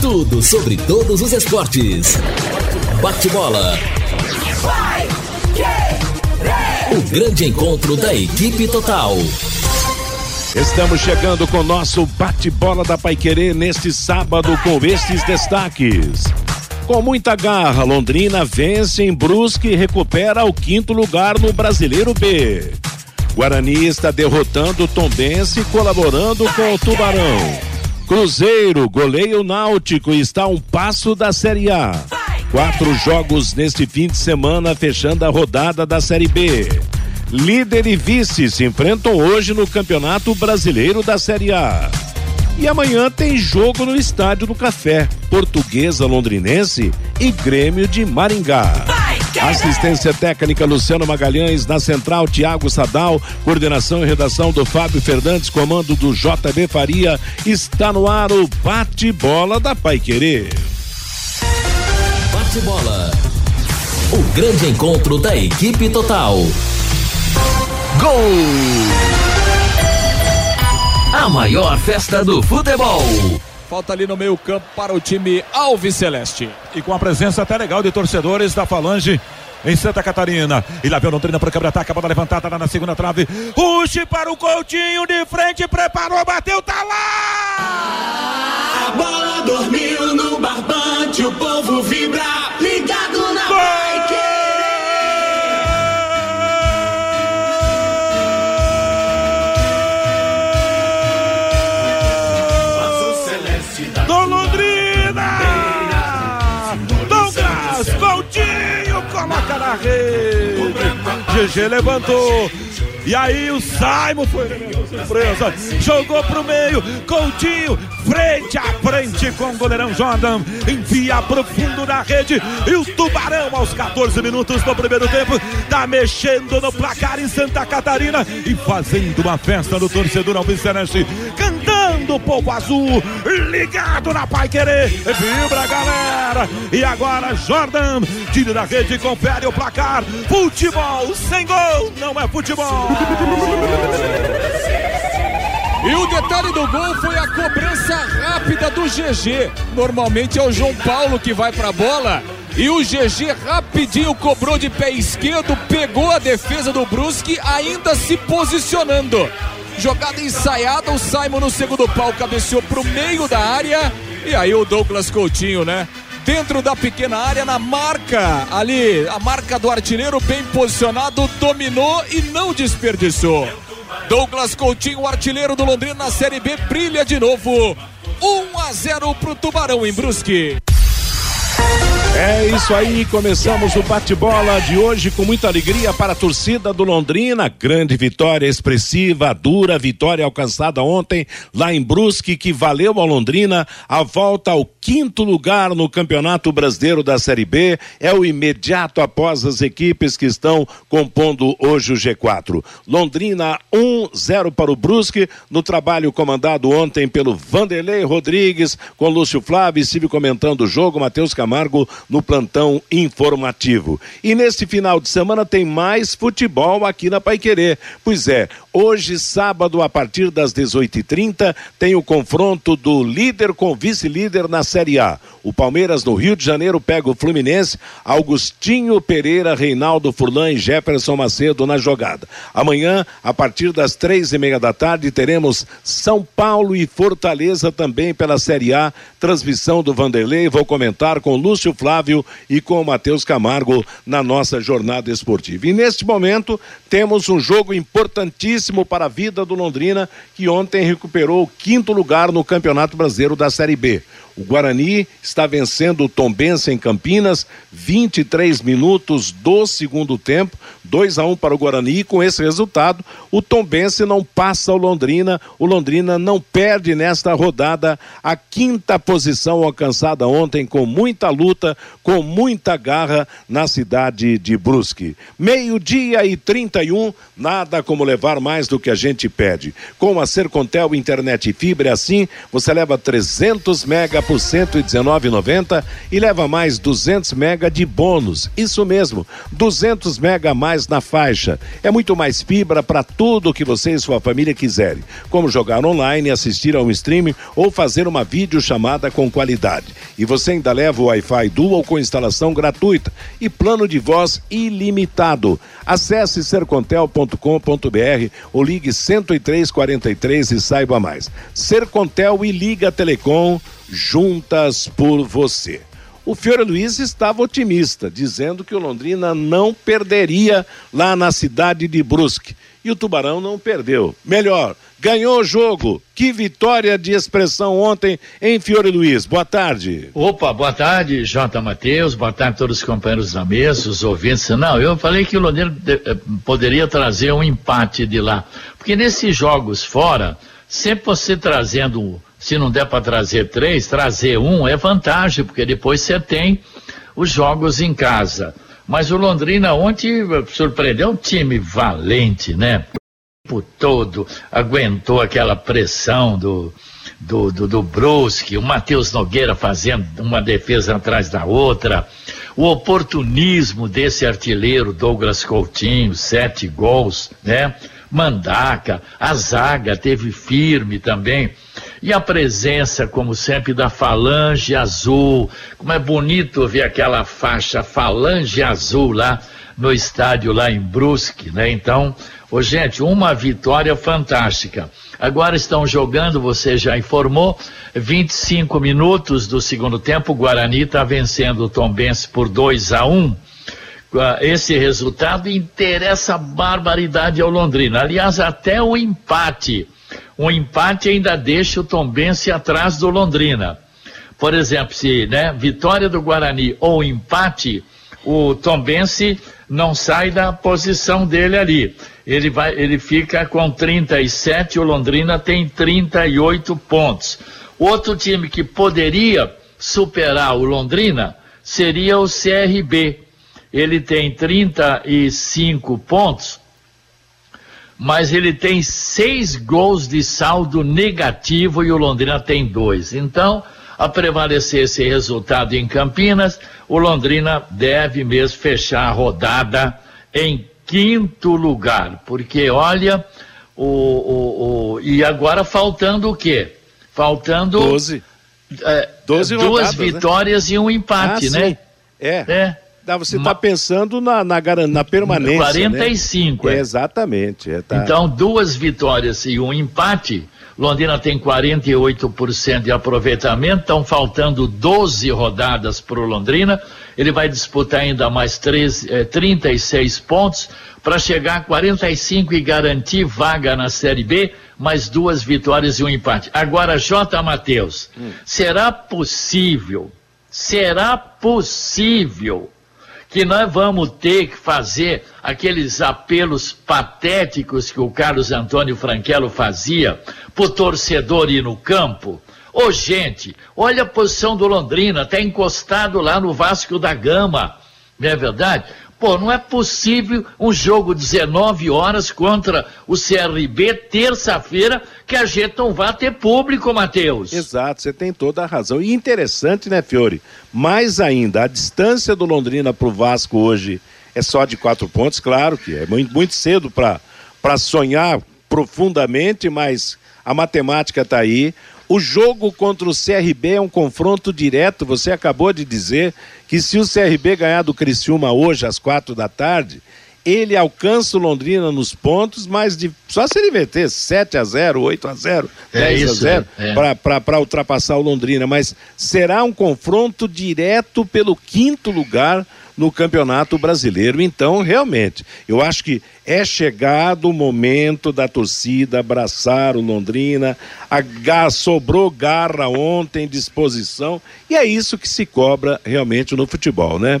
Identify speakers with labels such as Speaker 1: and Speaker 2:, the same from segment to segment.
Speaker 1: Tudo sobre todos os esportes. Bate-bola. O grande encontro da equipe total.
Speaker 2: Estamos chegando com o nosso bate-bola da Paiquerê neste sábado com estes destaques. Com muita garra, Londrina vence em Brusque e recupera o quinto lugar no Brasileiro B. Guarani está derrotando Tombense colaborando com o Tubarão. Cruzeiro goleia o Náutico e está a um passo da Série A. Quatro jogos neste fim de semana fechando a rodada da Série B. Líder e vice se enfrentam hoje no Campeonato Brasileiro da Série A. E amanhã tem jogo no Estádio do Café, Portuguesa Londrinense e Grêmio de Maringá. Assistência técnica Luciano Magalhães, na central Tiago Sadal, coordenação e redação do Fábio Fernandes, comando do JB Faria, está no ar o bate-bola da Pai Querer.
Speaker 1: Bate-bola. O grande encontro da equipe total. Gol! A maior festa do futebol.
Speaker 3: Falta ali no meio campo para o time Alves Celeste.
Speaker 4: E com a presença até legal de torcedores da Falange em Santa Catarina. E lá vem o Londrina para o câmera-ataque, a bola levantada lá na segunda trave. Ruxe para o Coutinho de frente, preparou, bateu, tá
Speaker 5: lá! A bola dormiu no barbante, o povo vibra,
Speaker 4: GG levantou. E aí o Simon foi surpresa. Jogou pro meio. Coutinho, frente a frente com o goleirão Jordan. Envia pro fundo da rede. E o Tubarão, aos 14 minutos do primeiro tempo, tá mexendo no placar em Santa Catarina e fazendo uma festa no torcedor Alvicenense. Cantando o povo azul, ligado na Pai Querer. Vibra, galera. E agora Jordan, tira da rede, confere o placar. Futebol sem gol não é futebol.
Speaker 3: E o detalhe do gol foi a cobrança rápida do GG. Normalmente é o João Paulo que vai para a bola. E o GG rapidinho cobrou de pé esquerdo, pegou a defesa do Brusque, ainda se posicionando. Jogada ensaiada, o Simon no segundo pau cabeceou pro meio da área. E aí o Douglas Coutinho, né? dentro da pequena área, na marca ali, a marca do artilheiro bem posicionado, dominou e não desperdiçou. Douglas Coutinho, o artilheiro do Londrina na Série B, brilha de novo. 1 a 0 pro Tubarão em Brusque.
Speaker 2: É isso aí, começamos o bate-bola de hoje com muita alegria para a torcida do Londrina. Grande vitória expressiva, dura vitória alcançada ontem lá em Brusque, que valeu ao Londrina a volta ao quinto lugar no Campeonato Brasileiro da Série B. É o imediato após as equipes que estão compondo hoje o G4. Londrina 1-0 para o Brusque, no trabalho comandado ontem pelo Vanderlei Rodrigues, com Lúcio Flávio, estive comentando o jogo, Matheus Camargo no plantão informativo. E neste final de semana tem mais futebol aqui na Paiquerê. Pois é, hoje, sábado, a partir das 18h30, tem o confronto do líder com vice-líder na Série A. O Palmeiras no Rio de Janeiro pega o Fluminense, Augustinho Pereira, Reinaldo Furlan e Jefferson Macedo na jogada. Amanhã, a partir das três e meia da tarde, teremos São Paulo e Fortaleza também pela Série A. Transmissão do Vanderlei, vou comentar com Lúcio Flávio e com o Matheus Camargo na nossa jornada esportiva. E neste momento, temos um jogo importantíssimo para a vida do Londrina, que ontem recuperou o quinto lugar no Campeonato Brasileiro da Série B. O Guarani está vencendo o Tombense em Campinas, 23 minutos do segundo tempo, 2 a 1 para o Guarani. E com esse resultado, o Tombense não passa o Londrina. O Londrina não perde nesta rodada a quinta posição alcançada ontem com muita luta, com muita garra na cidade de Brusque. Meio-dia e 31, nada como levar mais do que a gente pede. Com a Sercontel Internet e Fibra, assim, você leva 300 mega por 119,90 e leva mais 200 mega de bônus. Isso mesmo, 200 mega a mais na faixa. É muito mais fibra para tudo o que você e sua família quiserem, como jogar online, assistir a um streaming ou fazer uma videochamada com qualidade. E você ainda leva o Wi-Fi Dual com instalação gratuita e plano de voz ilimitado. Acesse sercontel.com.br ou ligue 10343 e saiba mais. Sercontel e Liga Telecom juntas por você. O Fiore Luiz estava otimista, dizendo que o Londrina não perderia lá na cidade de Brusque. E o Tubarão não perdeu. Melhor, ganhou o jogo. Que vitória de expressão ontem em Fiore Luiz. Boa tarde.
Speaker 6: Opa, boa tarde, J. Matheus. Boa tarde a todos os companheiros da mesa, os ouvintes. Não, eu falei que o Londrina eh, poderia trazer um empate de lá. Porque nesses jogos fora, sempre você trazendo se não der para trazer três, trazer um é vantagem, porque depois você tem os jogos em casa. Mas o Londrina ontem surpreendeu um time valente, né? O tempo todo aguentou aquela pressão do, do, do, do Brusque, o Matheus Nogueira fazendo uma defesa atrás da outra, o oportunismo desse artilheiro Douglas Coutinho, sete gols, né? Mandaca, a zaga teve firme também. E a presença, como sempre, da Falange Azul. Como é bonito ver aquela faixa Falange Azul lá no estádio, lá em Brusque, né? Então, ô, gente, uma vitória fantástica. Agora estão jogando, você já informou, 25 minutos do segundo tempo. O Guarani está vencendo o Tombense por 2 a 1 um esse resultado interessa barbaridade ao Londrina. Aliás, até o empate um empate ainda deixa o Tombense atrás do Londrina. Por exemplo, se né, vitória do Guarani ou empate, o Tombense não sai da posição dele ali. Ele, vai, ele fica com 37, o Londrina tem 38 pontos. Outro time que poderia superar o Londrina seria o CRB. Ele tem 35 pontos mas ele tem seis gols de saldo negativo e o Londrina tem dois. Então, a prevalecer esse resultado em Campinas, o Londrina deve mesmo fechar a rodada em quinto lugar, porque olha, o, o, o e agora faltando o quê? Faltando
Speaker 2: Doze.
Speaker 6: É, Doze duas rodadas, né? vitórias né? e um empate, ah, né? Sim.
Speaker 2: É. é. Você está pensando na, na, na permanência.
Speaker 6: 45,
Speaker 2: né? é. Exatamente. É,
Speaker 6: tá. Então, duas vitórias e um empate. Londrina tem 48% de aproveitamento, estão faltando 12 rodadas para o Londrina. Ele vai disputar ainda mais 3, eh, 36 pontos para chegar a 45 e garantir vaga na Série B, mais duas vitórias e um empate. Agora, J. Matheus, hum. será possível, será possível que nós vamos ter que fazer aqueles apelos patéticos que o Carlos Antônio Franquelo fazia pro torcedor ir no campo. Ô, gente, olha a posição do Londrina, está encostado lá no Vasco da Gama. Não é verdade? Pô, não é possível um jogo 19 horas contra o CRB terça-feira que a gente não vá ter público, Matheus.
Speaker 2: Exato, você tem toda a razão. E interessante, né, Fiore? Mais ainda, a distância do Londrina para o Vasco hoje é só de quatro pontos, claro que é muito, muito cedo para sonhar profundamente, mas a matemática está aí. O jogo contra o CRB é um confronto direto. Você acabou de dizer que se o CRB ganhar do Criciúma hoje às quatro da tarde, ele alcança o Londrina nos pontos, mas de, só se ele meter 7 a 0, 8 a 0, é 10 isso, a 0 é, é. para ultrapassar o Londrina, mas será um confronto direto pelo quinto lugar no Campeonato Brasileiro. Então, realmente, eu acho que é chegado o momento da torcida abraçar o Londrina. A sobrou garra ontem, disposição, e é isso que se cobra realmente no futebol, né?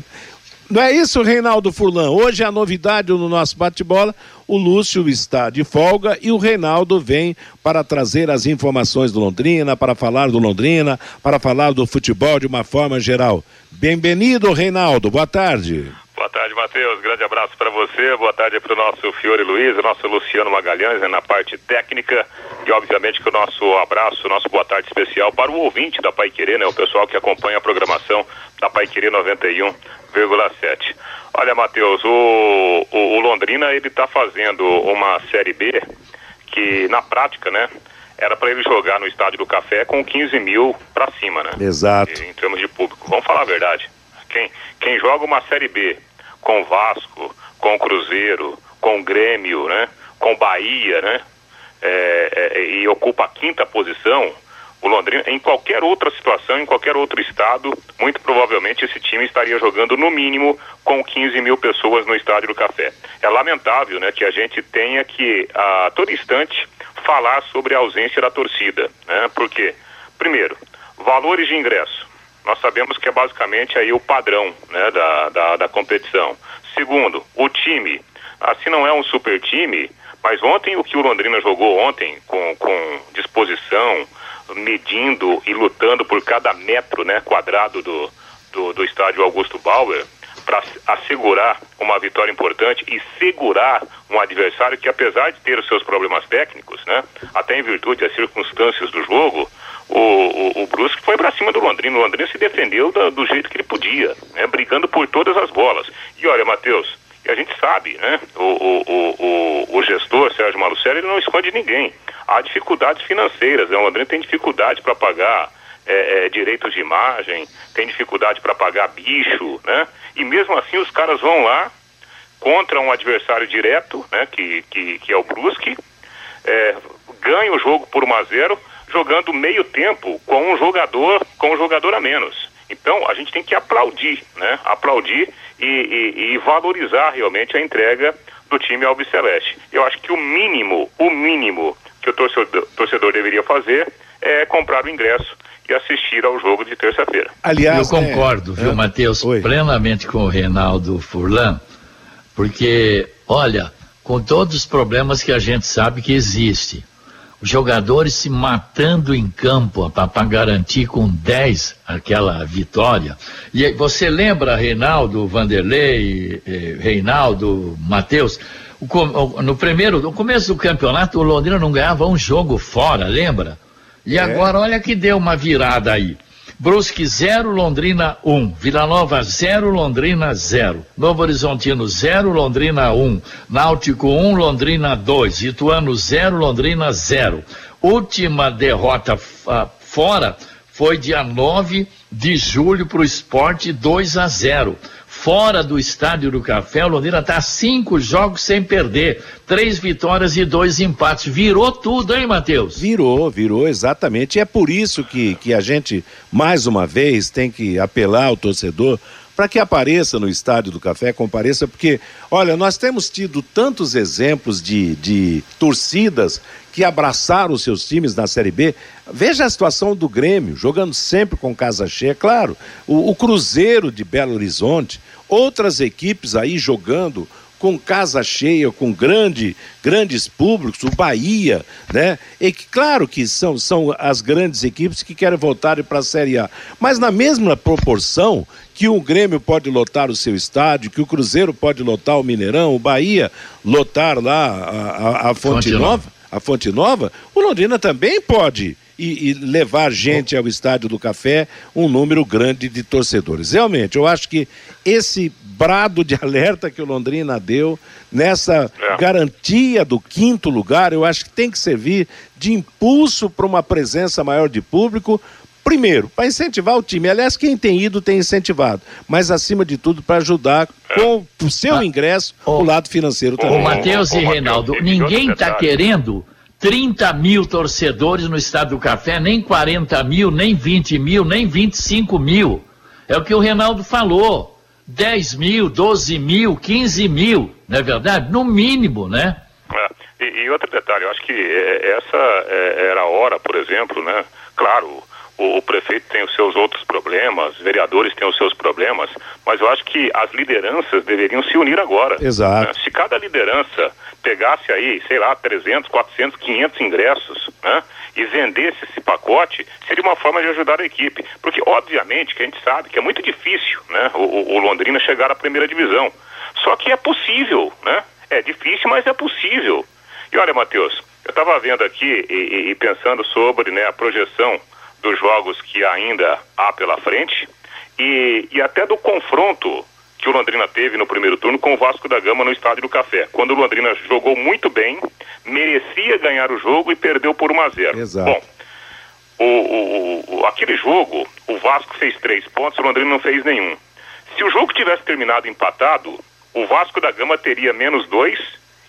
Speaker 2: Não é isso, Reinaldo Furlan? Hoje é a novidade no nosso bate-bola. O Lúcio está de folga e o Reinaldo vem para trazer as informações do Londrina, para falar do Londrina, para falar do futebol de uma forma geral. Bem-vindo, Reinaldo. Boa tarde.
Speaker 7: Boa tarde, Matheus. Grande abraço para você. Boa tarde para o nosso Fiore Luiz, o nosso Luciano Magalhães né, na parte técnica. E, obviamente, que o nosso abraço, o nosso boa tarde especial para o ouvinte da Pai Querer, né, o pessoal que acompanha a programação da Pai Querer 91,7. Olha, Matheus, o, o, o Londrina ele está fazendo uma Série B que, na prática, né, era para ele jogar no Estádio do Café com 15 mil para cima, né?
Speaker 2: Exato.
Speaker 7: Em termos de público. Vamos falar a verdade. Quem, quem joga uma Série B com Vasco, com Cruzeiro, com Grêmio, né? Com Bahia, né? É, é, e ocupa a quinta posição, o Londrina, em qualquer outra situação, em qualquer outro estado, muito provavelmente esse time estaria jogando no mínimo com 15 mil pessoas no Estádio do Café. É lamentável né, que a gente tenha que, a todo instante, falar sobre a ausência da torcida. Né? Por quê? Primeiro, valores de ingresso. Nós sabemos que é basicamente aí o padrão né, da, da, da competição. Segundo, o time. Assim não é um super time, mas ontem o que o Londrina jogou ontem com, com disposição, medindo e lutando por cada metro né, quadrado do, do, do estádio Augusto Bauer para assegurar uma vitória importante e segurar um adversário que, apesar de ter os seus problemas técnicos, né, até em virtude das circunstâncias do jogo, o, o, o Brusque foi para cima do Londrina. O Londrina se defendeu do jeito que ele podia, né, brigando por todas as bolas. E olha, Matheus, e a gente sabe, né? O, o, o, o, gestor, Sérgio Malucelli, não esconde ninguém. Há dificuldades financeiras, né? O Londrina tem dificuldade para pagar é, é, direitos de imagem, tem dificuldade para pagar bicho, né? E mesmo assim os caras vão lá contra um adversário direto, né? Que, que, que é o Brusque, é, ganha o jogo por 1 a 0 jogando meio tempo com um jogador, com um jogador a menos. Então a gente tem que aplaudir, né? Aplaudir e, e, e valorizar realmente a entrega do time Albiceleste. Eu acho que o mínimo, o mínimo que o torcedor, torcedor deveria fazer é comprar o ingresso e assistir ao jogo de terça-feira.
Speaker 6: Aliás, eu concordo, é, viu, é, Matheus, plenamente com o Reinaldo Furlan, porque, olha, com todos os problemas que a gente sabe que existe, os jogadores se matando em campo para garantir com 10 aquela vitória. E você lembra, Reinaldo, Vanderlei, eh, Reinaldo, Matheus, no primeiro, no começo do campeonato, o Londrina não ganhava um jogo fora, lembra? E é. agora olha que deu uma virada aí. Brusque 0, Londrina 1. Um. Vila Nova 0, Londrina 0. Novo Horizontino 0, Londrina 1. Um. Náutico 1, um, Londrina 2. Ituano 0, Londrina 0. Última derrota uh, fora foi dia 9 de julho para o esporte 2 a 0 fora do estádio do Café, o Londrina está cinco jogos sem perder, três vitórias e dois empates. Virou tudo, hein, Matheus?
Speaker 2: Virou, virou, exatamente. E é por isso que, que a gente, mais uma vez, tem que apelar ao torcedor para que apareça no Estádio do Café, compareça, porque, olha, nós temos tido tantos exemplos de, de torcidas que abraçaram os seus times na Série B. Veja a situação do Grêmio, jogando sempre com casa cheia, claro. O, o Cruzeiro de Belo Horizonte, outras equipes aí jogando com casa cheia, com grande, grandes públicos, o Bahia, né? E que, claro que são, são as grandes equipes que querem voltar para a Série A. Mas na mesma proporção que o Grêmio pode lotar o seu estádio, que o Cruzeiro pode lotar o Mineirão, o Bahia lotar lá a, a, a Fonte, Fonte Nova, Nova, a Fonte Nova, o Londrina também pode e, e, levar gente ao estádio do café, um número grande de torcedores. Realmente, eu acho que esse brado de alerta que o Londrina deu, nessa é. garantia do quinto lugar, eu acho que tem que servir de impulso para uma presença maior de público. Primeiro, para incentivar o time. Aliás, quem tem ido tem incentivado. Mas, acima de tudo, para ajudar com o seu ingresso o lado financeiro também.
Speaker 6: Ô, Matheus e Reinaldo, ninguém está querendo 30 mil torcedores no Estado do Café, nem 40 mil, nem 20 mil, nem 25 mil. É o que o Reinaldo falou. 10 mil, 12 mil, 15 mil, não é verdade? No mínimo, né?
Speaker 7: É. E, e, outro detalhe, eu acho que é, essa é, era a hora, por exemplo, né? Claro, o, o, prefeito tem os seus outros problemas, vereadores têm os seus problemas, mas eu acho que as lideranças deveriam se unir agora.
Speaker 2: Exato. Né?
Speaker 7: Se cada liderança pegasse aí, sei lá, 300, 400, 500 ingressos, né? E vendesse esse pacote, seria uma forma de ajudar a equipe. Porque, obviamente, que a gente sabe que é muito difícil, né? O, o Londrina chegar à primeira divisão. Só que é possível, né? É difícil, mas é possível. E olha, Matheus, eu estava vendo aqui e, e, e, pensando sobre né, a projeção dos jogos que ainda há pela frente e, e até do confronto que o Londrina teve no primeiro turno com o Vasco da Gama no Estádio do Café. Quando o Londrina jogou muito bem, merecia ganhar o jogo e perdeu por 1 a 0.
Speaker 2: Exato.
Speaker 7: Bom, o, o, o, aquele jogo, o Vasco fez três pontos, o Londrina não fez nenhum. Se o jogo tivesse terminado empatado, o Vasco da Gama teria menos dois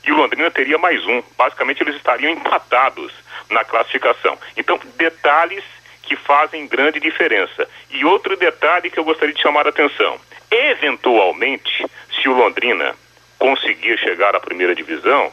Speaker 7: e o Londrina teria mais um. Basicamente, eles estariam empatados na classificação. Então, detalhes que fazem grande diferença. E outro detalhe que eu gostaria de chamar a atenção: eventualmente, se o Londrina conseguir chegar à primeira divisão,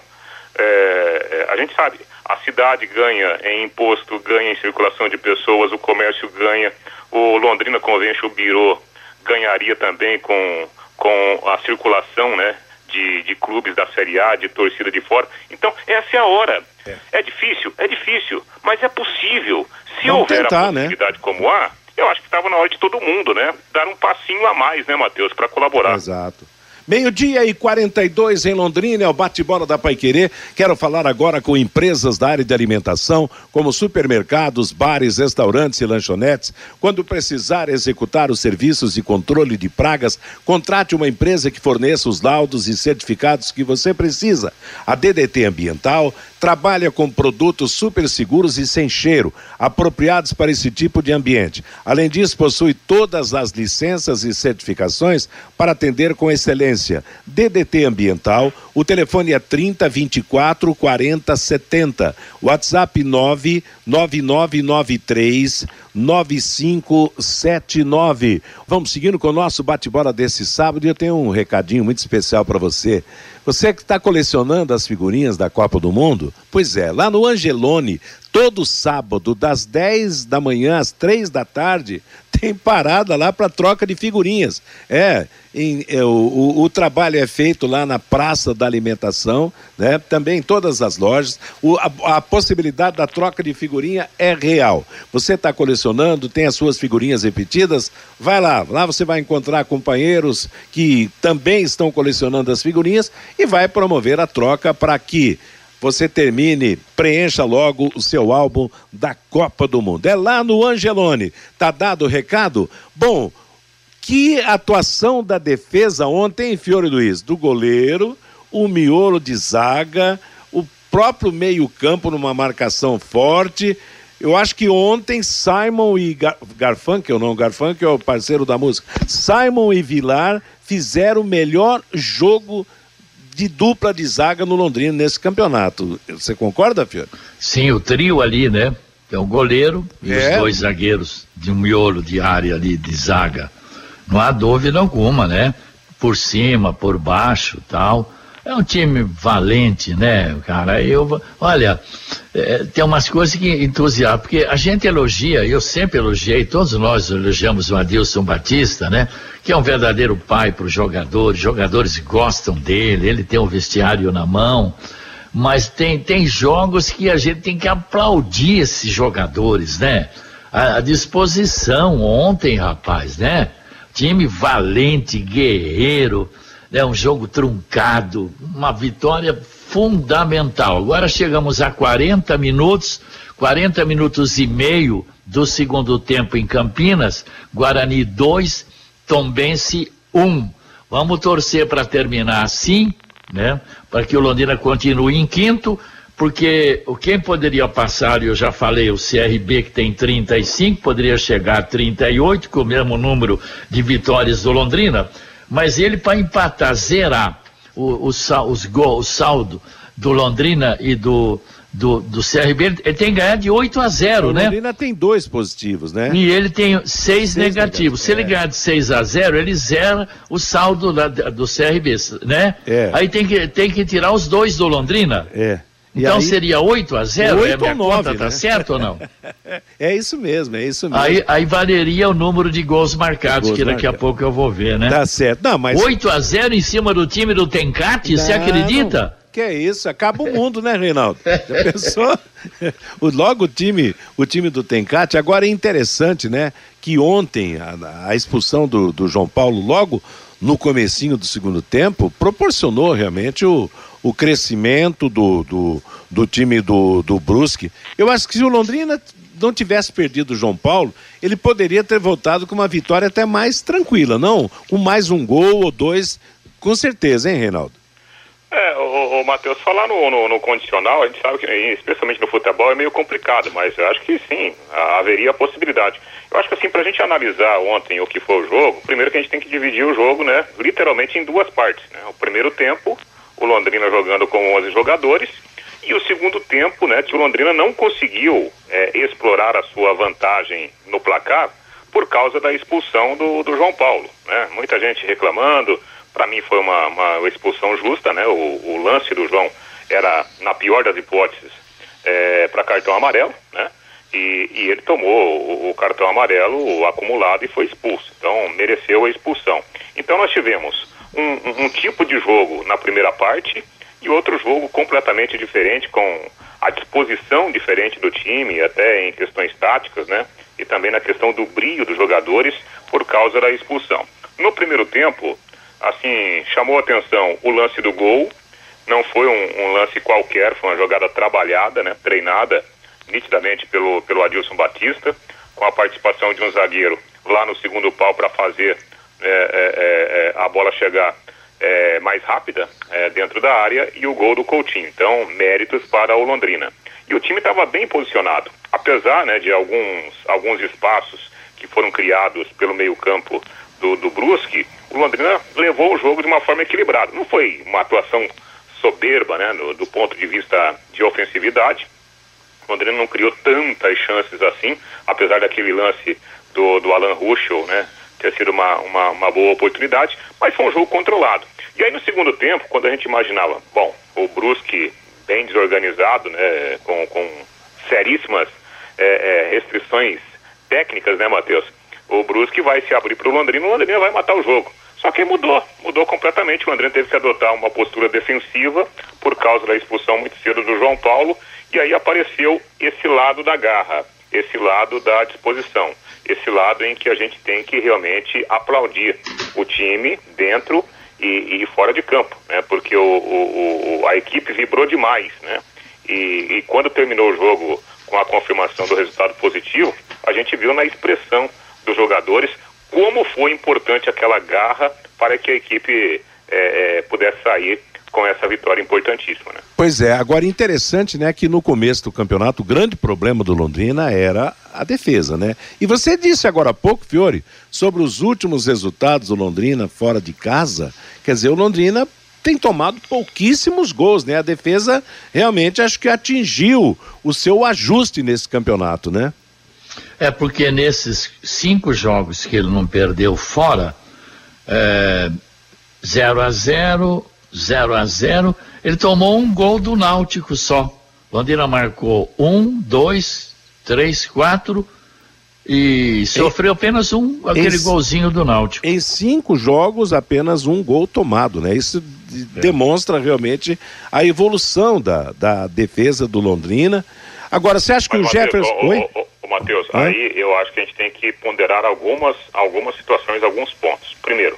Speaker 7: é, a gente sabe, a cidade ganha em imposto, ganha em circulação de pessoas, o comércio ganha, o Londrina Convention Bureau ganharia também com, com a circulação, né? De, de, clubes da Série A, de torcida de fora. Então, essa é a hora. É, é difícil, é difícil, mas é possível. Se
Speaker 2: Vamos
Speaker 7: houver
Speaker 2: tentar,
Speaker 7: a
Speaker 2: né?
Speaker 7: possibilidade como há, eu acho que estava na hora de todo mundo, né? Dar um passinho a mais, né, Matheus, para colaborar.
Speaker 2: Exato. Meio-dia e 42 em Londrina, é o bate-bola da Paiquerê. Quero falar agora com empresas da área de alimentação, como supermercados, bares, restaurantes e lanchonetes. Quando precisar executar os serviços de controle de pragas, contrate uma empresa que forneça os laudos e certificados que você precisa. A DDT Ambiental trabalha com produtos super seguros e sem cheiro, apropriados para esse tipo de ambiente. Além disso, possui todas as licenças e certificações para atender com excelência. DDT Ambiental, o telefone é 30 24 40 70. WhatsApp 99993 9579. Vamos seguindo com o nosso bate-bola desse sábado e eu tenho um recadinho muito especial para você. Você que está colecionando as figurinhas da Copa do Mundo? Pois é, lá no Angelone, todo sábado, das 10 da manhã às 3 da tarde, tem parada lá para troca de figurinhas. É, em, é o, o, o, trabalho é feito lá na Praça da Alimentação, né? também em todas as lojas. O, a, a, possibilidade da troca de figurinha é real. Você está colecionando, tem as suas figurinhas repetidas? Vai lá, lá você vai encontrar companheiros que também estão colecionando as figurinhas e vai promover a troca para que você termine, preencha logo o seu álbum da Copa do Mundo. É lá no Angelone. Tá dado o recado? Bom, que atuação da defesa ontem, Fiore Luiz? Do goleiro, o miolo de zaga, o próprio meio-campo numa marcação forte. Eu acho que ontem Simon e Gar Garfunkel, não, Garfunkel é o parceiro da música. Simon e Vilar fizeram o melhor jogo de dupla de zaga no Londrina nesse campeonato. Você concorda, Fiore?
Speaker 6: Sim, o trio ali, né? É o goleiro e
Speaker 2: É.
Speaker 6: os dois zagueiros de um miolo de área ali de zaga. Não há dúvida alguma, né? Por cima, por baixo, tal. É um time valente, né, cara? Eu, olha, é, tem umas coisas que entusiasmam, porque a gente elogia, eu sempre elogiei, todos nós elogiamos o Adilson Batista, né? Que é um verdadeiro pai para os jogadores, jogadores gostam dele, ele tem o vestiário na mão, mas tem, tem jogos que a gente tem que aplaudir esses jogadores, né? A, a disposição ontem, rapaz, né? Time valente, guerreiro, né? um jogo truncado, uma vitória fundamental. Agora chegamos a 40 minutos, 40 minutos e meio do segundo tempo em Campinas, Guarani 2, Tombense 1. Vamos torcer para terminar assim, né? Para que o Londrina continue em quinto, porque quem poderia passar, eu já falei, o CRB que tem 35, poderia chegar a 38, com o mesmo número de vitórias do Londrina, mas ele para empatar, zerar o, o, os gol, o saldo do Londrina e do, do, do CRB, ele ele tem que ganhar de 8 a 0,
Speaker 2: o
Speaker 6: né?
Speaker 2: Londrina tem dois positivos, né?
Speaker 6: E ele tem seis, negativos.
Speaker 2: negativos,
Speaker 6: Se ele
Speaker 2: é.
Speaker 6: ganhar de 6 a 0, ele zera o saldo da- do CRB, né?
Speaker 2: É.
Speaker 6: Aí tem que, tem que tirar os dois do Londrina.
Speaker 2: É.
Speaker 6: Então
Speaker 2: aí-
Speaker 6: seria 8 a 0? é,
Speaker 2: 8
Speaker 6: minha
Speaker 2: ou 9,
Speaker 6: conta tá
Speaker 2: né?
Speaker 6: certo ou não?
Speaker 2: É isso mesmo, é isso mesmo.
Speaker 6: aí, aí valeria o número de gols marcados,
Speaker 2: Gols
Speaker 6: que daqui a pouco eu vou ver, né?
Speaker 2: Tá certo. Não, mas.
Speaker 6: 8 a 0 em cima do time do Tencate, você
Speaker 2: Não,
Speaker 6: acredita?
Speaker 2: Que é isso, acaba o mundo, né, Reinaldo? Já pensou? O, logo o time, o time do Tencate, agora é interessante, né? Que ontem a, a expulsão do, do João Paulo, logo no comecinho do segundo tempo, proporcionou realmente o, o crescimento do, do, do time do, do Brusque. Eu acho que se o Londrina não tivesse perdido o João Paulo, ele poderia ter voltado com uma vitória até mais tranquila, não? Com mais um gol ou dois, com certeza, hein, Reinaldo?
Speaker 7: É, o, o Matheus, falar no, no, no, condicional, a gente sabe que, especialmente no futebol, é meio complicado, mas eu acho que sim, haveria a possibilidade. Eu acho que assim, pra gente analisar ontem o que foi o jogo, primeiro que a gente tem que dividir o jogo, né, literalmente em duas partes, né? O primeiro tempo, o Londrina jogando com 11 jogadores, e o segundo tempo, né, que o Londrina não conseguiu é, explorar a sua vantagem no placar por causa da expulsão do, do João Paulo, né? Muita gente reclamando, para mim foi uma, uma, expulsão justa, né? O, o, lance do João era, na pior das hipóteses, é, para cartão amarelo, né? E, e ele tomou o, o, cartão amarelo acumulado e foi expulso. Então, mereceu a expulsão. Então, nós tivemos um, um, tipo de jogo na primeira parte e outro jogo completamente diferente, com a disposição diferente do time, até em questões táticas, né? E também na questão do brilho dos jogadores por causa da expulsão. No primeiro tempo, assim, chamou atenção o lance do gol. Não foi um, um, lance qualquer, foi uma jogada trabalhada, né, treinada nitidamente pelo, pelo Adilson Batista, com a participação de um zagueiro lá no segundo pau para fazer é, é, é, a bola chegar é, mais rápida é, dentro da área e o gol do Coutinho. Então, méritos para o Londrina. E o time estava bem posicionado, apesar né, de alguns, alguns espaços que foram criados pelo meio-campo do, do Brusque, o Londrina levou o jogo de uma forma equilibrada. Não foi uma atuação soberba, né, no, do ponto de vista de ofensividade. O Londrina não criou tantas chances assim, apesar daquele lance do, do Alan Ruschel, né, ter sido uma, uma, uma, boa oportunidade, mas foi um jogo controlado. E aí no segundo tempo, quando a gente imaginava, bom, o Brusque bem desorganizado, né, com, com seríssimas é, é, restrições técnicas, né, Matheus? o Brusque vai se abrir para o Londrina, o Londrina vai matar o jogo. Só que mudou, mudou completamente. O Londrina teve que adotar uma postura defensiva por causa da expulsão muito cedo do João Paulo, e aí apareceu esse lado da garra, esse lado da disposição, esse lado em que a gente tem que realmente aplaudir o time dentro e, e fora de campo, né? Porque o, o, o, a equipe vibrou demais, né? E, e quando terminou o jogo com a confirmação do resultado positivo, a gente viu na expressão dos jogadores, como foi importante aquela garra para que a equipe é, pudesse sair com essa vitória importantíssima. Né?
Speaker 2: Pois é, agora interessante, né, que no começo do campeonato o grande problema do Londrina era a defesa, né? E você disse agora há pouco, Fiore, sobre os últimos resultados do Londrina fora de casa, quer dizer, o Londrina tem tomado pouquíssimos gols, né? A defesa realmente acho que atingiu o seu ajuste nesse campeonato, né?
Speaker 6: É porque nesses cinco jogos que ele não perdeu fora, é, 0 a 0 0 a 0 ele tomou um gol do Náutico só. Londrina marcou um, dois, três, quatro e sofreu apenas um, aquele em, golzinho do Náutico.
Speaker 2: Em cinco jogos, apenas um gol tomado, né? Isso é. demonstra realmente a evolução da, da defesa do Londrina. Agora, você acha que Mas, o Jefferson. Oi?
Speaker 7: Matheus, aí eu acho que a gente tem que ponderar algumas, algumas situações, alguns pontos. Primeiro,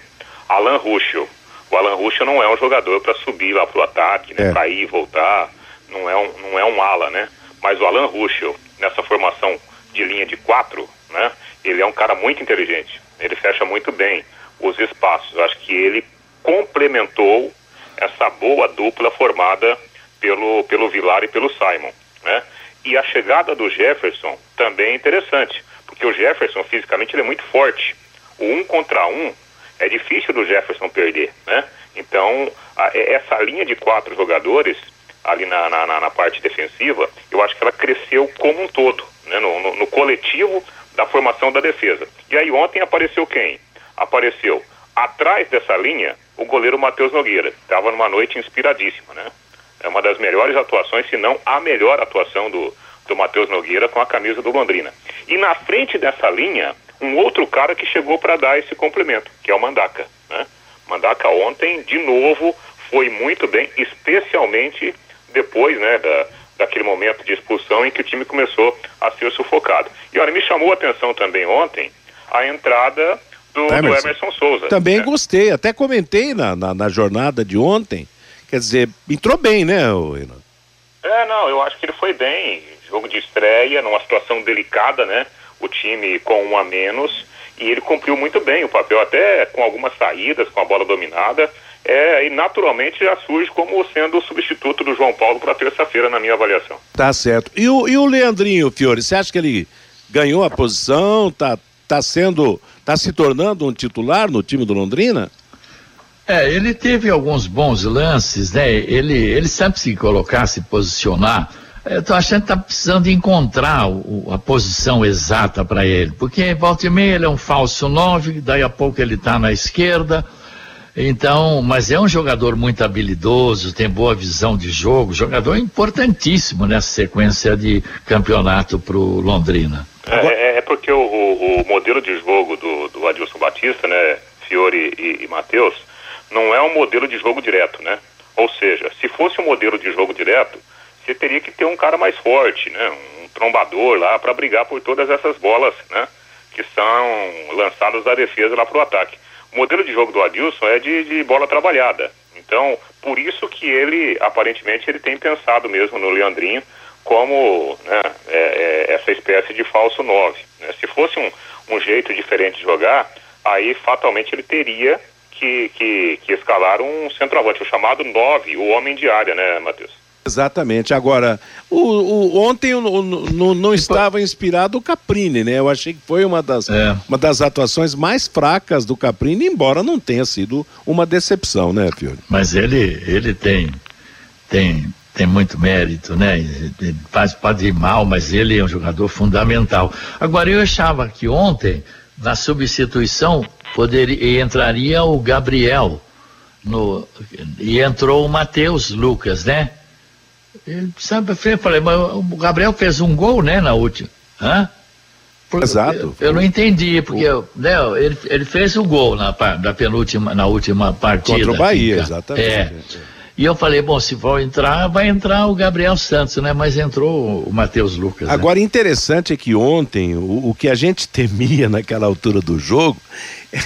Speaker 7: Alan Ruschel. O Alan Ruschel não é um jogador para subir lá pro ataque, né? É. Pra ir e voltar. Não é, um, não é um ala, né? Mas o Alan Ruschel, nessa formação de linha de quatro, né? Ele é um cara muito inteligente. Ele fecha muito bem os espaços. Acho que ele complementou essa boa dupla formada pelo, pelo Vilar e pelo Simon, né? E a chegada do Jefferson também é interessante, porque o Jefferson fisicamente ele é muito forte. O um contra um é difícil do Jefferson perder, né? Então, a, essa linha de quatro jogadores ali na, na, na, parte defensiva, eu acho que ela cresceu como um todo, né? No, no, no coletivo da formação da defesa. E aí ontem apareceu quem? Apareceu atrás dessa linha o goleiro Matheus Nogueira. Estava numa noite inspiradíssima, né? É uma das melhores atuações, se não a melhor atuação do, do Matheus Nogueira com a camisa do Londrina. E na frente dessa linha, um outro cara que chegou para dar esse complemento, que é o Mandaca. Né? Mandaca ontem, de novo, foi muito bem, especialmente depois né, da, daquele momento de expulsão em que o time começou a ser sufocado. E olha, me chamou a atenção também ontem a entrada do Emerson, do Emerson Souza.
Speaker 2: Também né? gostei, até comentei na, na, na jornada de ontem Quer dizer, entrou bem, né, Renan?
Speaker 7: É, não, eu acho que ele foi bem. jogo de estreia, numa situação delicada, né? O time com um a menos e ele cumpriu muito bem o papel, até com algumas saídas, com a bola dominada. É, e naturalmente já surge como sendo o substituto do João Paulo para terça-feira, na minha avaliação.
Speaker 2: Tá certo. E o, e o Leandrinho, Fiore, você acha que ele ganhou a posição, tá, tá sendo, tá se tornando um titular no time do Londrina?
Speaker 6: É, ele teve alguns bons lances, né? Ele, ele sabe se colocar, se posicionar. Eu tô achando que tá precisando encontrar o, a posição exata para ele, porque volta e meia ele é um falso nove, daí a pouco ele tá na esquerda. Então, mas é um jogador muito habilidoso, tem boa visão de jogo, jogador importantíssimo nessa sequência de campeonato para o Londrina.
Speaker 7: É, é, porque o, o, o, modelo de jogo do, do Adilson Batista, né, Fiore e, e Matheus, não é um modelo de jogo direto, né? Ou seja, se fosse um modelo de jogo direto, você teria que ter um cara mais forte, né? Um trombador lá para brigar por todas essas bolas, né? Que são lançadas da defesa lá para o ataque. O modelo de jogo do Adilson é de, de bola trabalhada. Então, por isso que ele, aparentemente, ele tem pensado mesmo no Leandrinho como né, é, é, essa espécie de falso 9. Né? Se fosse um, um jeito diferente de jogar, aí fatalmente ele teria que, que, que escalar um centroavante, o chamado 9, o homem de área, né, Matheus?
Speaker 2: Exatamente. Agora, o, o ontem o, o, não estava inspirado o Caprini, né? Eu achei que foi uma das, é. uma das atuações mais fracas do Caprini, embora não tenha sido uma decepção, né, Fiore?
Speaker 6: Mas ele, ele tem, tem, tem muito mérito, né? Ele faz, pode ir mal, mas ele é um jogador fundamental. Agora, eu achava que ontem, na substituição, poderia, entraria o Gabriel no, e entrou o Matheus Lucas, né? E, sabe, eu falei, mas o Gabriel fez um gol, né, na última. Hã?
Speaker 2: Exato.
Speaker 6: Eu, eu, não entendi, porque o... né, ele, ele fez o gol na, na penúltima, na última partida.
Speaker 2: Contra o Bahia, exatamente.
Speaker 6: É. E eu falei, bom, se for entrar, vai entrar o Gabriel Santos, né? Mas entrou o Matheus Lucas. Né?
Speaker 2: Agora, né? interessante é que ontem, o, o, que a gente temia naquela altura do jogo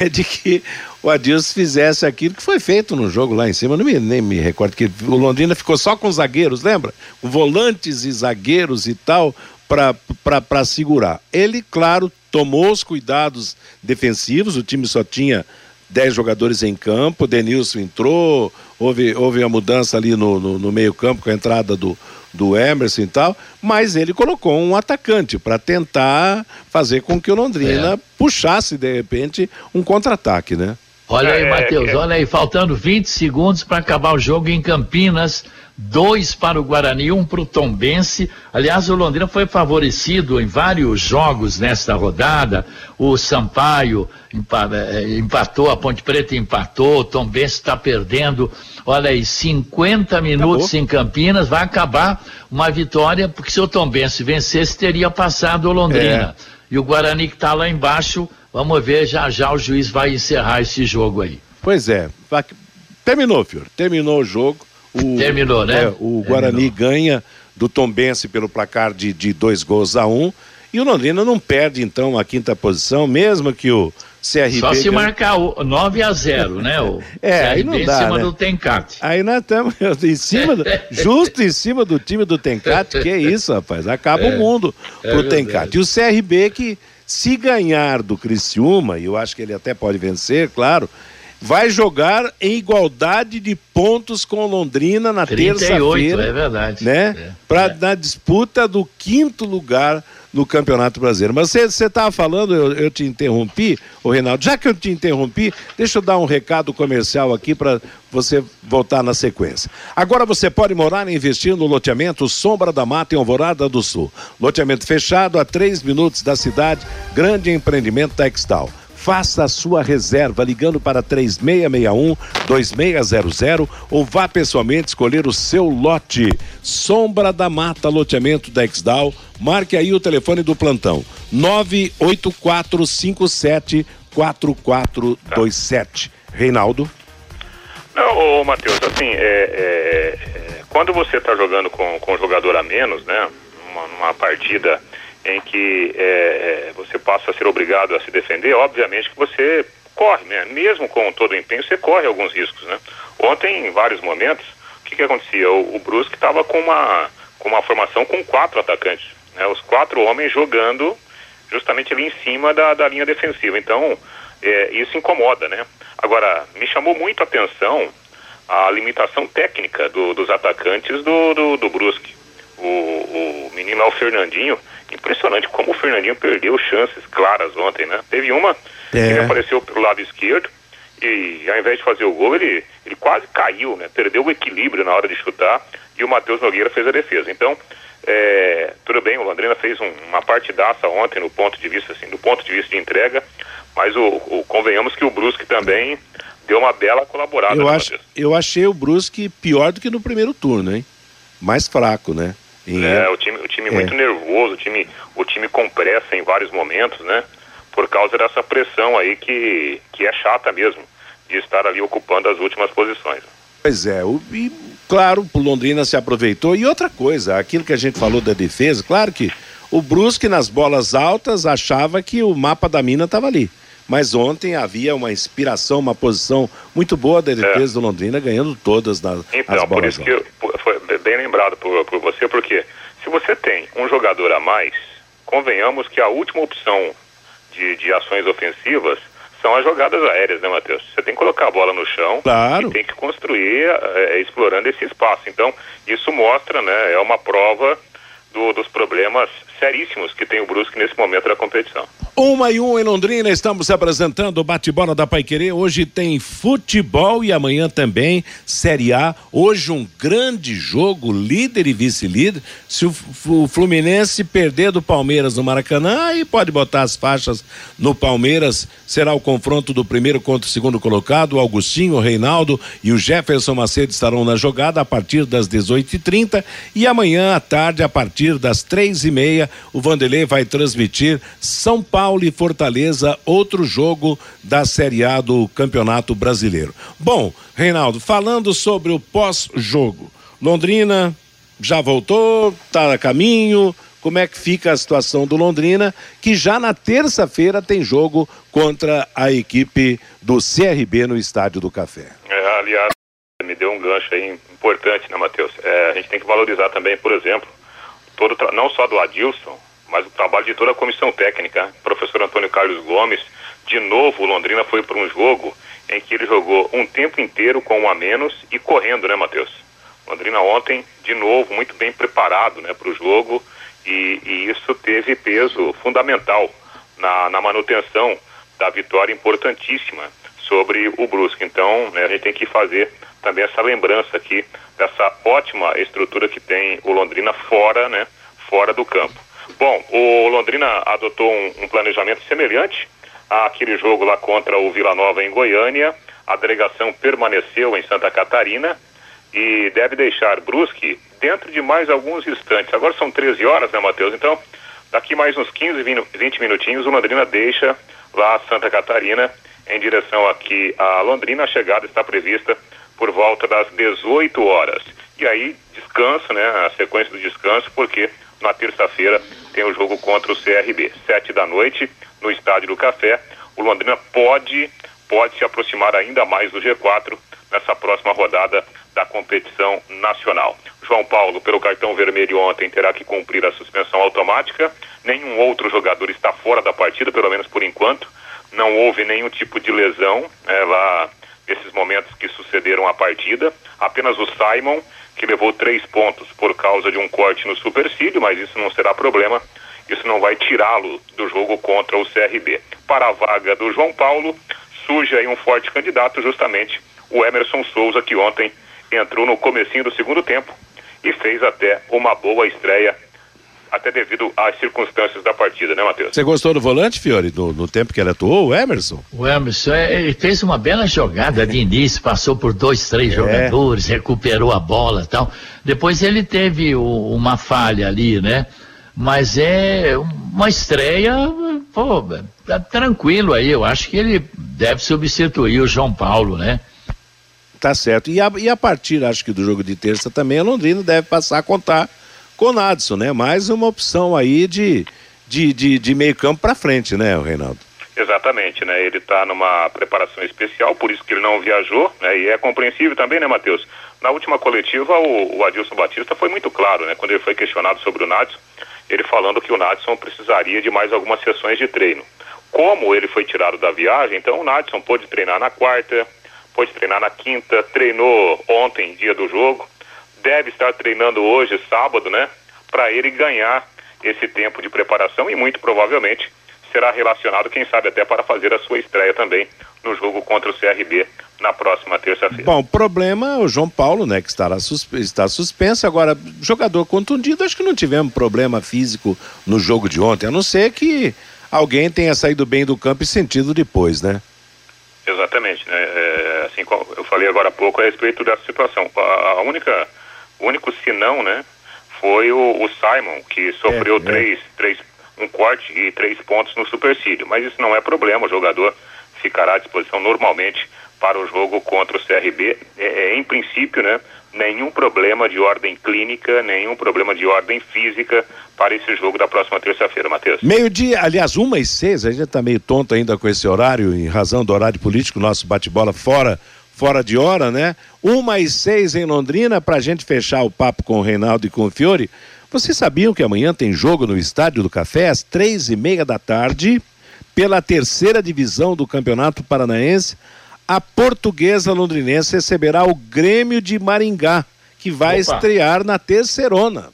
Speaker 2: é de que o Adilson fizesse aquilo que foi feito no jogo lá em cima. Eu não me, nem me recordo que o Londrina ficou só com zagueiros, lembra? Volantes e zagueiros e tal, para segurar. Ele, claro, tomou os cuidados defensivos, o time só tinha 10 jogadores em campo, Denilson entrou, houve, houve a mudança ali no, no, no meio-campo com a entrada do, do Emerson e tal, mas ele colocou um atacante para tentar fazer com que o Londrina é. puxasse de repente um contra-ataque, né?
Speaker 6: Olha aí, é, Matheus, é. olha aí, faltando 20 segundos para acabar o jogo em Campinas dois para o Guarani, um para o Tombense. Aliás, o Londrina foi favorecido em vários jogos nesta rodada. O Sampaio eh, empatou, a Ponte Preta empatou, o Tombense está perdendo. Olha aí, 50 minutos Acabou. em Campinas, vai acabar uma vitória, porque se o Tombense vencesse, teria passado o Londrina. É. E o Guarani que está lá embaixo, vamos ver, já já o juiz vai encerrar esse jogo aí.
Speaker 2: Pois é, terminou, Fior, terminou o jogo o,
Speaker 6: Terminou, né?
Speaker 2: É, o Guarani ganha do Tombense pelo placar de, de dois gols a um. E o Londrina não perde, então, a quinta posição, mesmo que o CRB.
Speaker 6: Só se ganha... marcar o 9 a 0 né? O
Speaker 2: é, CRB aí não dá,
Speaker 6: em cima
Speaker 2: né?
Speaker 6: do Tencate.
Speaker 2: Aí nós estamos em cima, do, justo em cima do time do Tencate, que é isso, rapaz. Acaba é, o mundo é pro é Tencate. E o CRB que, se ganhar do Criciúma, e eu acho que ele até pode vencer, claro, vai jogar em igualdade de pontos com Londrina na terça-feira.
Speaker 6: É verdade.
Speaker 2: Né?
Speaker 6: É,
Speaker 2: Pra,
Speaker 6: é.
Speaker 2: Na disputa do quinto lugar no Campeonato Brasileiro. Mas você estava falando, eu, eu, te interrompi, o Reinaldo. Já que eu te interrompi, deixa eu dar um recado comercial aqui para você voltar na sequência. Agora você pode morar e investir no loteamento Sombra da Mata em Alvorada do Sul. Loteamento fechado a três minutos da cidade, grande empreendimento textal. Faça a sua reserva ligando para 3661 2600 ou vá pessoalmente escolher o seu lote. Sombra da Mata Loteamento da Exdal. Marque aí o telefone do plantão: 98457 4427. Reinaldo.
Speaker 7: Não, ô, Matheus, assim, é, é, é, quando você está jogando com, com um jogador a menos, né? Numa partida em que é, é, você passa a ser obrigado a se defender, obviamente que você corre, né? Mesmo com todo o empenho, você corre alguns riscos, né? Ontem, em vários momentos, o que, que acontecia? O, o Brusque estava com uma, com uma formação com quatro atacantes. né? Os quatro homens jogando justamente ali em cima da, da linha defensiva. Então, é, isso incomoda, né? Agora, me chamou muito a atenção a limitação técnica do, dos atacantes do, do, do Brusque. O, o menino lá, o Fernandinho, impressionante como o Fernandinho perdeu chances claras ontem, né? Teve uma que
Speaker 2: É.
Speaker 7: ele apareceu pelo lado esquerdo e ao invés de fazer o gol, ele, ele quase caiu, né? Perdeu o equilíbrio na hora de chutar e o Matheus Nogueira fez a defesa. Então, é, tudo bem, o Londrina fez um- uma partidaça ontem no ponto de vista, assim, do ponto de vista de entrega, mas o, o- convenhamos que o Brusque também deu uma bela colaborada.
Speaker 2: Eu,
Speaker 7: né,
Speaker 2: acho, eu achei o Brusque pior do que no primeiro turno, hein? Mais fraco, né? Em-
Speaker 7: É, o time, o time
Speaker 2: É.
Speaker 7: muito nervoso, o time, o time com pressa em vários momentos, né? Por causa dessa pressão aí que, que é chata mesmo, de estar ali ocupando as últimas posições.
Speaker 2: Pois é, o, e, claro, o Londrina se aproveitou. E outra coisa, aquilo que a gente falou da defesa, claro que o Brusque nas bolas altas achava que o mapa da mina estava ali. Mas ontem havia uma inspiração, uma posição muito boa da defesa do Londrina, ganhando todas na, as
Speaker 7: É. Então, por
Speaker 2: bolas
Speaker 7: isso que
Speaker 2: altas.
Speaker 7: eu- por- foi bem lembrado por, por você, porque se você tem um jogador a mais, convenhamos que a última opção de, de ações ofensivas são as jogadas aéreas, né, Matheus? Você tem que colocar a bola no chão
Speaker 2: Claro.
Speaker 7: e tem que construir eh, explorando esse espaço. Então, isso mostra, né, é uma prova do- dos problemas seríssimos que tem o Brusque nesse momento da competição.
Speaker 2: Uma e um em Londrina, estamos apresentando o bate-bola da Paiquerê. Hoje tem futebol e amanhã também Série A. Hoje um grande jogo, líder e vice-líder. Se o, Fluminense perder do Palmeiras no Maracanã, aí pode botar as faixas no Palmeiras. Será o confronto do primeiro contra o segundo colocado. O Augustinho, o Reinaldo e o Jefferson Macedo estarão na jogada a partir das 18h30. E amanhã à tarde, a partir das três e meia, o Vanderlei vai transmitir São Paulo e Fortaleza, outro jogo da Série A do Campeonato Brasileiro. Bom, Reinaldo, falando sobre o pós-jogo, Londrina já voltou, está a caminho. Como é que fica a situação do Londrina, que já na terça-feira tem jogo contra a equipe do CRB no Estádio do Café.
Speaker 7: É, aliás, me deu um gancho aí importante, né, Matheus? É, a gente tem que valorizar também, por exemplo, todo não só do Adilson, mas o trabalho de toda a comissão técnica. Professor Antônio Carlos Gomes, de novo Londrina foi para um jogo em que ele jogou um tempo inteiro com um a menos e correndo, né, Matheus? Londrina ontem, de novo, muito bem preparado né, para o jogo e, e isso teve peso fundamental na, na manutenção da vitória importantíssima sobre o Brusque. Então, né, a gente tem que fazer também essa lembrança aqui dessa ótima estrutura que tem o Londrina fora, né, fora do campo. Bom, o Londrina adotou um, um planejamento semelhante àquele jogo lá contra o Vila Nova em Goiânia. A delegação permaneceu em Santa Catarina e deve deixar Brusque dentro de mais alguns instantes. Agora são 13 horas, né, Matheus? Então, daqui mais uns 15, 20 minutinhos, o Londrina deixa lá Santa Catarina em direção aqui a Londrina. A chegada está prevista por volta das 18 horas. E aí, descanso, né? A sequência do descanso, porque na terça-feira tem o jogo contra o CRB. Sete da noite, no Estádio do Café. O Londrina pode, pode se aproximar ainda mais do G4 nessa próxima rodada da competição nacional. João Paulo, pelo cartão vermelho ontem, terá que cumprir a suspensão automática. Nenhum outro jogador está fora da partida, pelo menos por enquanto. Não houve nenhum tipo de lesão né, lá nesses momentos que sucederam a partida. Apenas o Simon, que levou três pontos por causa de um corte no supercílio, mas isso não será problema. Isso não vai tirá-lo do jogo contra o CRB. Para a vaga do João Paulo, surge aí um forte candidato, justamente o Emerson Souza, que ontem entrou no comecinho do segundo tempo e fez até uma boa estreia, até devido às circunstâncias da partida, né, Matheus?
Speaker 2: Você gostou do volante, Fiore, no, no tempo que ele atuou, o Emerson?
Speaker 6: O Emerson, é, ele fez uma bela jogada de início, passou por dois, três jogadores, recuperou a bola e tal. Depois ele teve o- uma falha ali, né? Mas é uma estreia, pô, tá tranquilo aí. Eu acho que ele deve substituir o João Paulo, né?
Speaker 2: Tá certo. E a, e a partir, acho que do jogo de terça também, a Londrina deve passar a contar com o Nadson, né? Mais uma opção aí de, de, de, de meio campo para frente, né, Reinaldo?
Speaker 7: Exatamente, né? Ele está numa preparação especial, por isso que ele não viajou, né? E é compreensível também, né, Matheus? Na última coletiva, o, o Adilson Batista foi muito claro, né? Quando ele foi questionado sobre o Nadson, ele falando que o Nadson precisaria de mais algumas sessões de treino. Como ele foi tirado da viagem, então o Nadson pôde treinar na quarta, pôde treinar na quinta, treinou ontem, dia do jogo, deve estar treinando hoje, sábado, né? Para ele ganhar esse tempo de preparação e muito provavelmente será relacionado, quem sabe até para fazer a sua estreia também no jogo contra o CRB na próxima terça-feira.
Speaker 2: Bom, o problema é o João Paulo, né, que estará susp está suspenso. Agora, jogador contundido, acho que não tivemos problema físico no jogo de ontem, a não ser que alguém tenha saído bem do campo e sentido depois, né?
Speaker 7: Exatamente, né? É, assim como eu falei agora há pouco a respeito dessa situação. A, a única, o único sinão, né, foi o, o Simon, que sofreu é, três, é. três, um corte e três pontos no supercílio. Mas isso não é problema, o jogador ficará à disposição normalmente para o jogo contra o CRB. É, é, em princípio, né, nenhum problema de ordem clínica, nenhum problema de ordem física para esse jogo da próxima terça-feira, Matheus.
Speaker 2: Meio-dia, aliás, uma e seis, a gente está meio tonto ainda com esse horário, em razão do horário político, nosso bate-bola fora fora de hora, né? Uma e seis em Londrina, para a gente fechar o papo com o Reinaldo e com o Fiore. Vocês sabiam que amanhã tem jogo no Estádio do Café às três e meia da tarde, pela terceira divisão do Campeonato Paranaense? A portuguesa londrinense receberá o Grêmio de Maringá, que vai Opa. estrear na terceirona.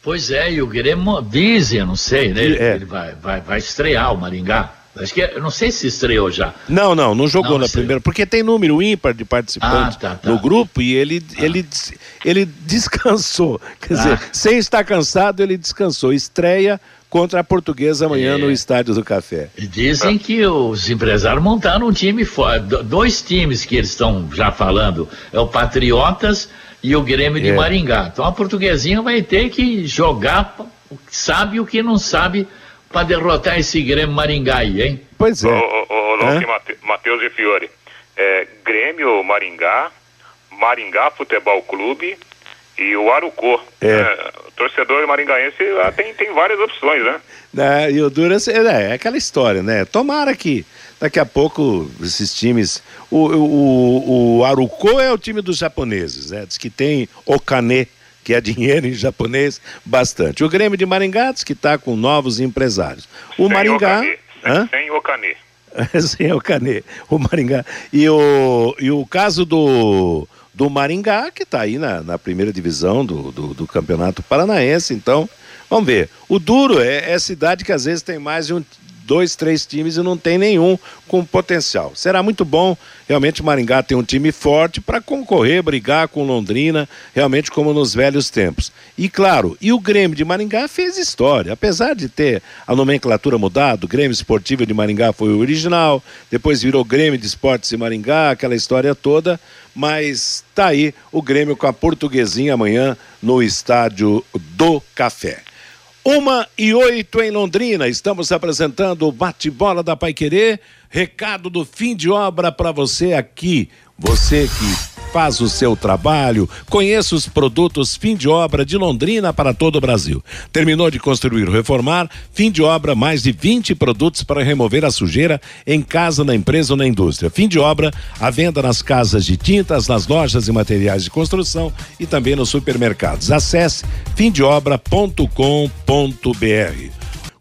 Speaker 6: Pois é, e o Grêmio dizem, não sei, né? É. Ele vai, vai, vai estrear o Maringá. Acho que, eu não sei se estreou já.
Speaker 2: Não, não, não jogou não, na primeira, porque tem número ímpar de participantes ah, tá, tá. no grupo e ele, ah. ele, ele descansou. Quer ah. dizer, sem estar cansado, ele descansou. Estreia contra a portuguesa amanhã é. no Estádio do Café.
Speaker 6: Dizem que os empresários montaram um time dois times que eles estão já falando, é o Patriotas e o Grêmio de é. Maringá. Então a portuguesinha vai ter que jogar, sabe o que não sabe para derrotar esse Grêmio Maringá aí, hein?
Speaker 2: Pois é. Ô,
Speaker 7: ô, ô, Matheus e Fiore, é, Grêmio Maringá, Maringá Futebol Clube e o Arucô. É. é torcedor maringaense tem, tem várias opções, né?
Speaker 2: É, e o Duras é, é aquela história, né? Tomara que daqui a pouco esses times. O, o, o Arucô é o time dos japoneses, né? Diz que tem Okane que é dinheiro em japonês, bastante. O Grêmio de Maringá diz que está com novos empresários. O sem Maringá.
Speaker 7: Okane. Sem o Canê.
Speaker 2: sem o Canê. O Maringá. E o, e o caso do, do Maringá, que está aí na, na primeira divisão do, do, do, Campeonato Paranaense. Então, vamos ver. O duro é, é cidade que às vezes tem mais de um, dois, três times e não tem nenhum com potencial. Será muito bom, realmente, Maringá tem um time forte para concorrer, brigar com Londrina, realmente como nos velhos tempos. E claro, e o Grêmio de Maringá fez história, apesar de ter a nomenclatura mudado, o Grêmio Esportivo de Maringá foi o original, depois virou Grêmio de Esportes de Maringá, aquela história toda, mas tá aí o Grêmio com a portuguesinha amanhã no estádio do Café. Uma e oito em Londrina, estamos apresentando o bate-bola da Pai Querer. Recado do fim de obra para você aqui. Você que faz o seu trabalho, conheça os produtos fim de obra de Londrina para todo o Brasil. Terminou de construir ou reformar, fim de obra, mais de 20 produtos para remover a sujeira em casa, na empresa ou na indústria. Fim de obra, a venda nas casas de tintas, nas lojas e materiais de construção e também nos supermercados. Acesse fimdeobra.com.br.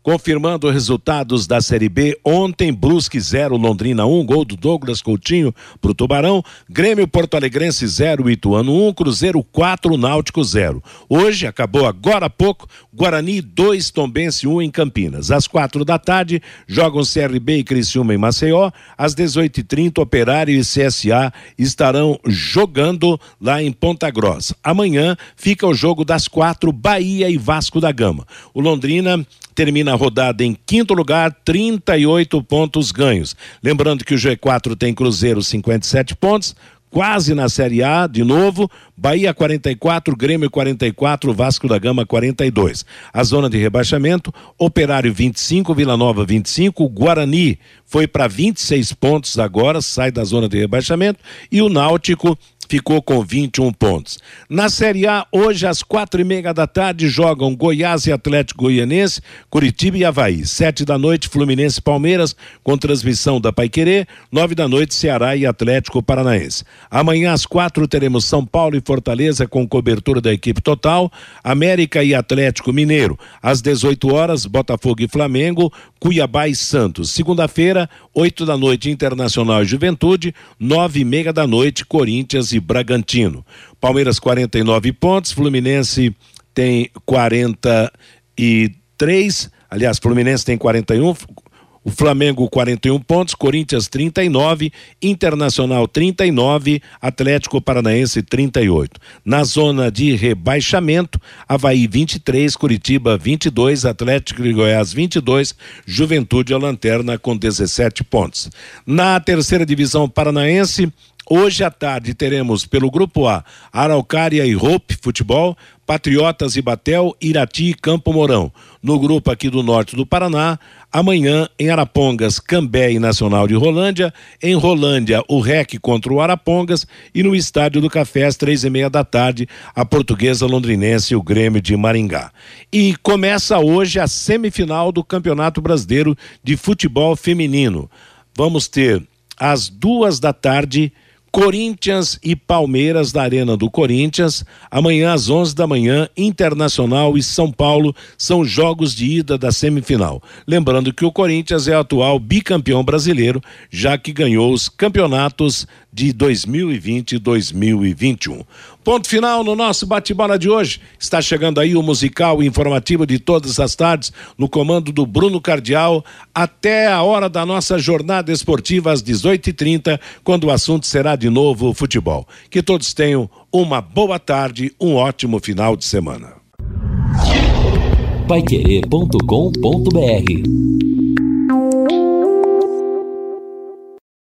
Speaker 2: Confirmando resultados da Série B, ontem Brusque 0, Londrina 1, um, gol do Douglas Coutinho pro Tubarão, Grêmio Porto Alegrense 0, Ituano 1, um, Cruzeiro 4, Náutico 0. Hoje, acabou agora há pouco, Guarani 2, Tombense 1 um, em Campinas. Às quatro da tarde, jogam CRB e Criciúma em Maceió. Às 18h30, Operário e CSA estarão jogando lá em Ponta Grossa. Amanhã fica o jogo das quatro, Bahia e Vasco da Gama. O Londrina termina rodada em quinto lugar, 38 pontos ganhos. Lembrando que o G4 tem Cruzeiro 57 pontos, quase na Série A, de novo, Bahia 44, Grêmio 44, Vasco da Gama 42. A zona de rebaixamento, Operário 25, Vila Nova 25, Guarani foi para 26 pontos agora, sai da zona de rebaixamento, e o Náutico ficou com 21 pontos. Na Série A, hoje às quatro e meia da tarde, jogam Goiás e Atlético Goianense, Curitiba e Havaí. Sete da noite, Fluminense e Palmeiras, com transmissão da Paiquerê. Nove da noite, Ceará e Atlético Paranaense. Amanhã às quatro teremos São Paulo e Fortaleza com cobertura da equipe total. América e Atlético Mineiro. Às 18 horas, Botafogo e Flamengo, Cuiabá e Santos. Segunda-feira, oito da noite, Internacional e Juventude. Nove e meia da noite, Corinthians e Bragantino. Palmeiras 49 pontos, Fluminense tem 43, aliás, Fluminense tem 41, o Flamengo 41 pontos, Corinthians 39, Internacional 39, Atlético Paranaense 38. Na zona de rebaixamento, Havaí 23, Curitiba 22, Atlético de Goiás 22, Juventude a lanterna com 17 pontos. Na terceira divisão paranaense, Hoje à tarde teremos pelo Grupo A Araucária e Hope Futebol, Patriotas e Batel, Irati e Campo Mourão. No grupo aqui do norte do Paraná, amanhã em Arapongas, Cambé e Nacional de Rolândia, em Rolândia o REC contra o Arapongas e no Estádio do Café às três e meia da tarde, a Portuguesa Londrinense e o Grêmio de Maringá. E começa hoje a semifinal do Campeonato Brasileiro de Futebol Feminino. Vamos ter às duas da tarde Corinthians e Palmeiras da Arena do Corinthians. Amanhã às 11 da manhã, Internacional e São Paulo são jogos de ida da semifinal. Lembrando que o Corinthians é atual bicampeão brasileiro, já que ganhou os campeonatos de 2020 e 2021. Ponto final no nosso bate-bola de hoje. Está chegando aí o musical informativo de todas as tardes, no comando do Bruno Cardial, até a hora da nossa jornada esportiva às 18h30, quando o assunto será de novo futebol. Que todos tenham uma boa tarde, um ótimo final de semana.
Speaker 1: Paiquerê.com.br